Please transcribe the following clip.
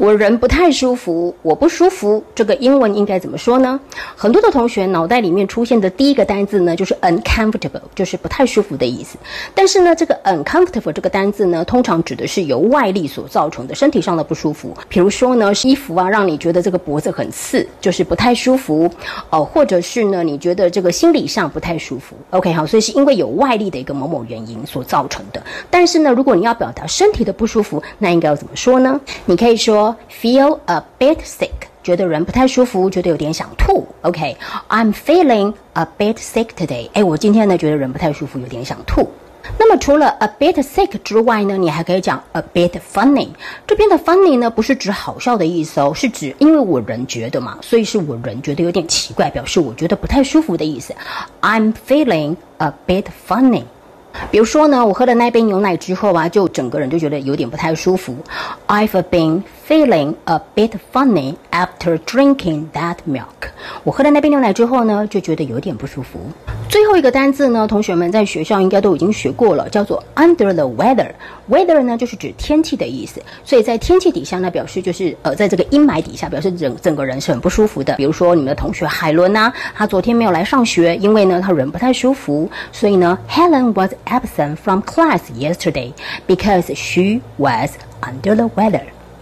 我人不太舒服，我不舒服，这个英文应该怎么说呢？很多的同学脑袋里面出现的第一个单字呢，就是 uncomfortable，就是不太舒服的意思。但是呢，这个 uncomfortable 这个单字呢，通常指的是由外力所造成的身体上的不舒服。比如说呢，衣服啊，让你觉得这个脖子很刺，就是不太舒服哦；或者是呢，你觉得这个心理上不太舒服。OK，好，所以是因为有外力的一个某某原因所造成的。但是呢，如果你要表达身体的不舒服，那应该要怎么说呢？你可以说。Feel a bit sick，觉得人不太舒服，觉得有点想吐。OK，I'm feeling a bit sick today。哎，我今天呢觉得人不太舒服，有点想吐。那么除了 a bit sick 之外呢，你还可以讲 a bit funny。这边的 funny 呢不是指好笑的意思哦，是指因为我人觉得嘛，所以是我人觉得有点奇怪，表示我觉得不太舒服的意思。I'm feeling a bit funny。比如说呢，我喝了那杯牛奶之后啊，就整个人就觉得有点不太舒服。I've been feeling a bit funny after drinking that milk。我喝了那杯牛奶之后呢，就觉得有点不舒服。最后一个单字呢，同学们在学校应该都已经学过了，叫做 under the weather。weather 呢就是指天气的意思，所以在天气底下呢，表示就是呃，在这个阴霾底下，表示整整个人是很不舒服的。比如说你们的同学海伦呐，他昨天没有来上学，因为呢他人不太舒服，所以呢 Helen was absent from class yesterday because she was under the weather。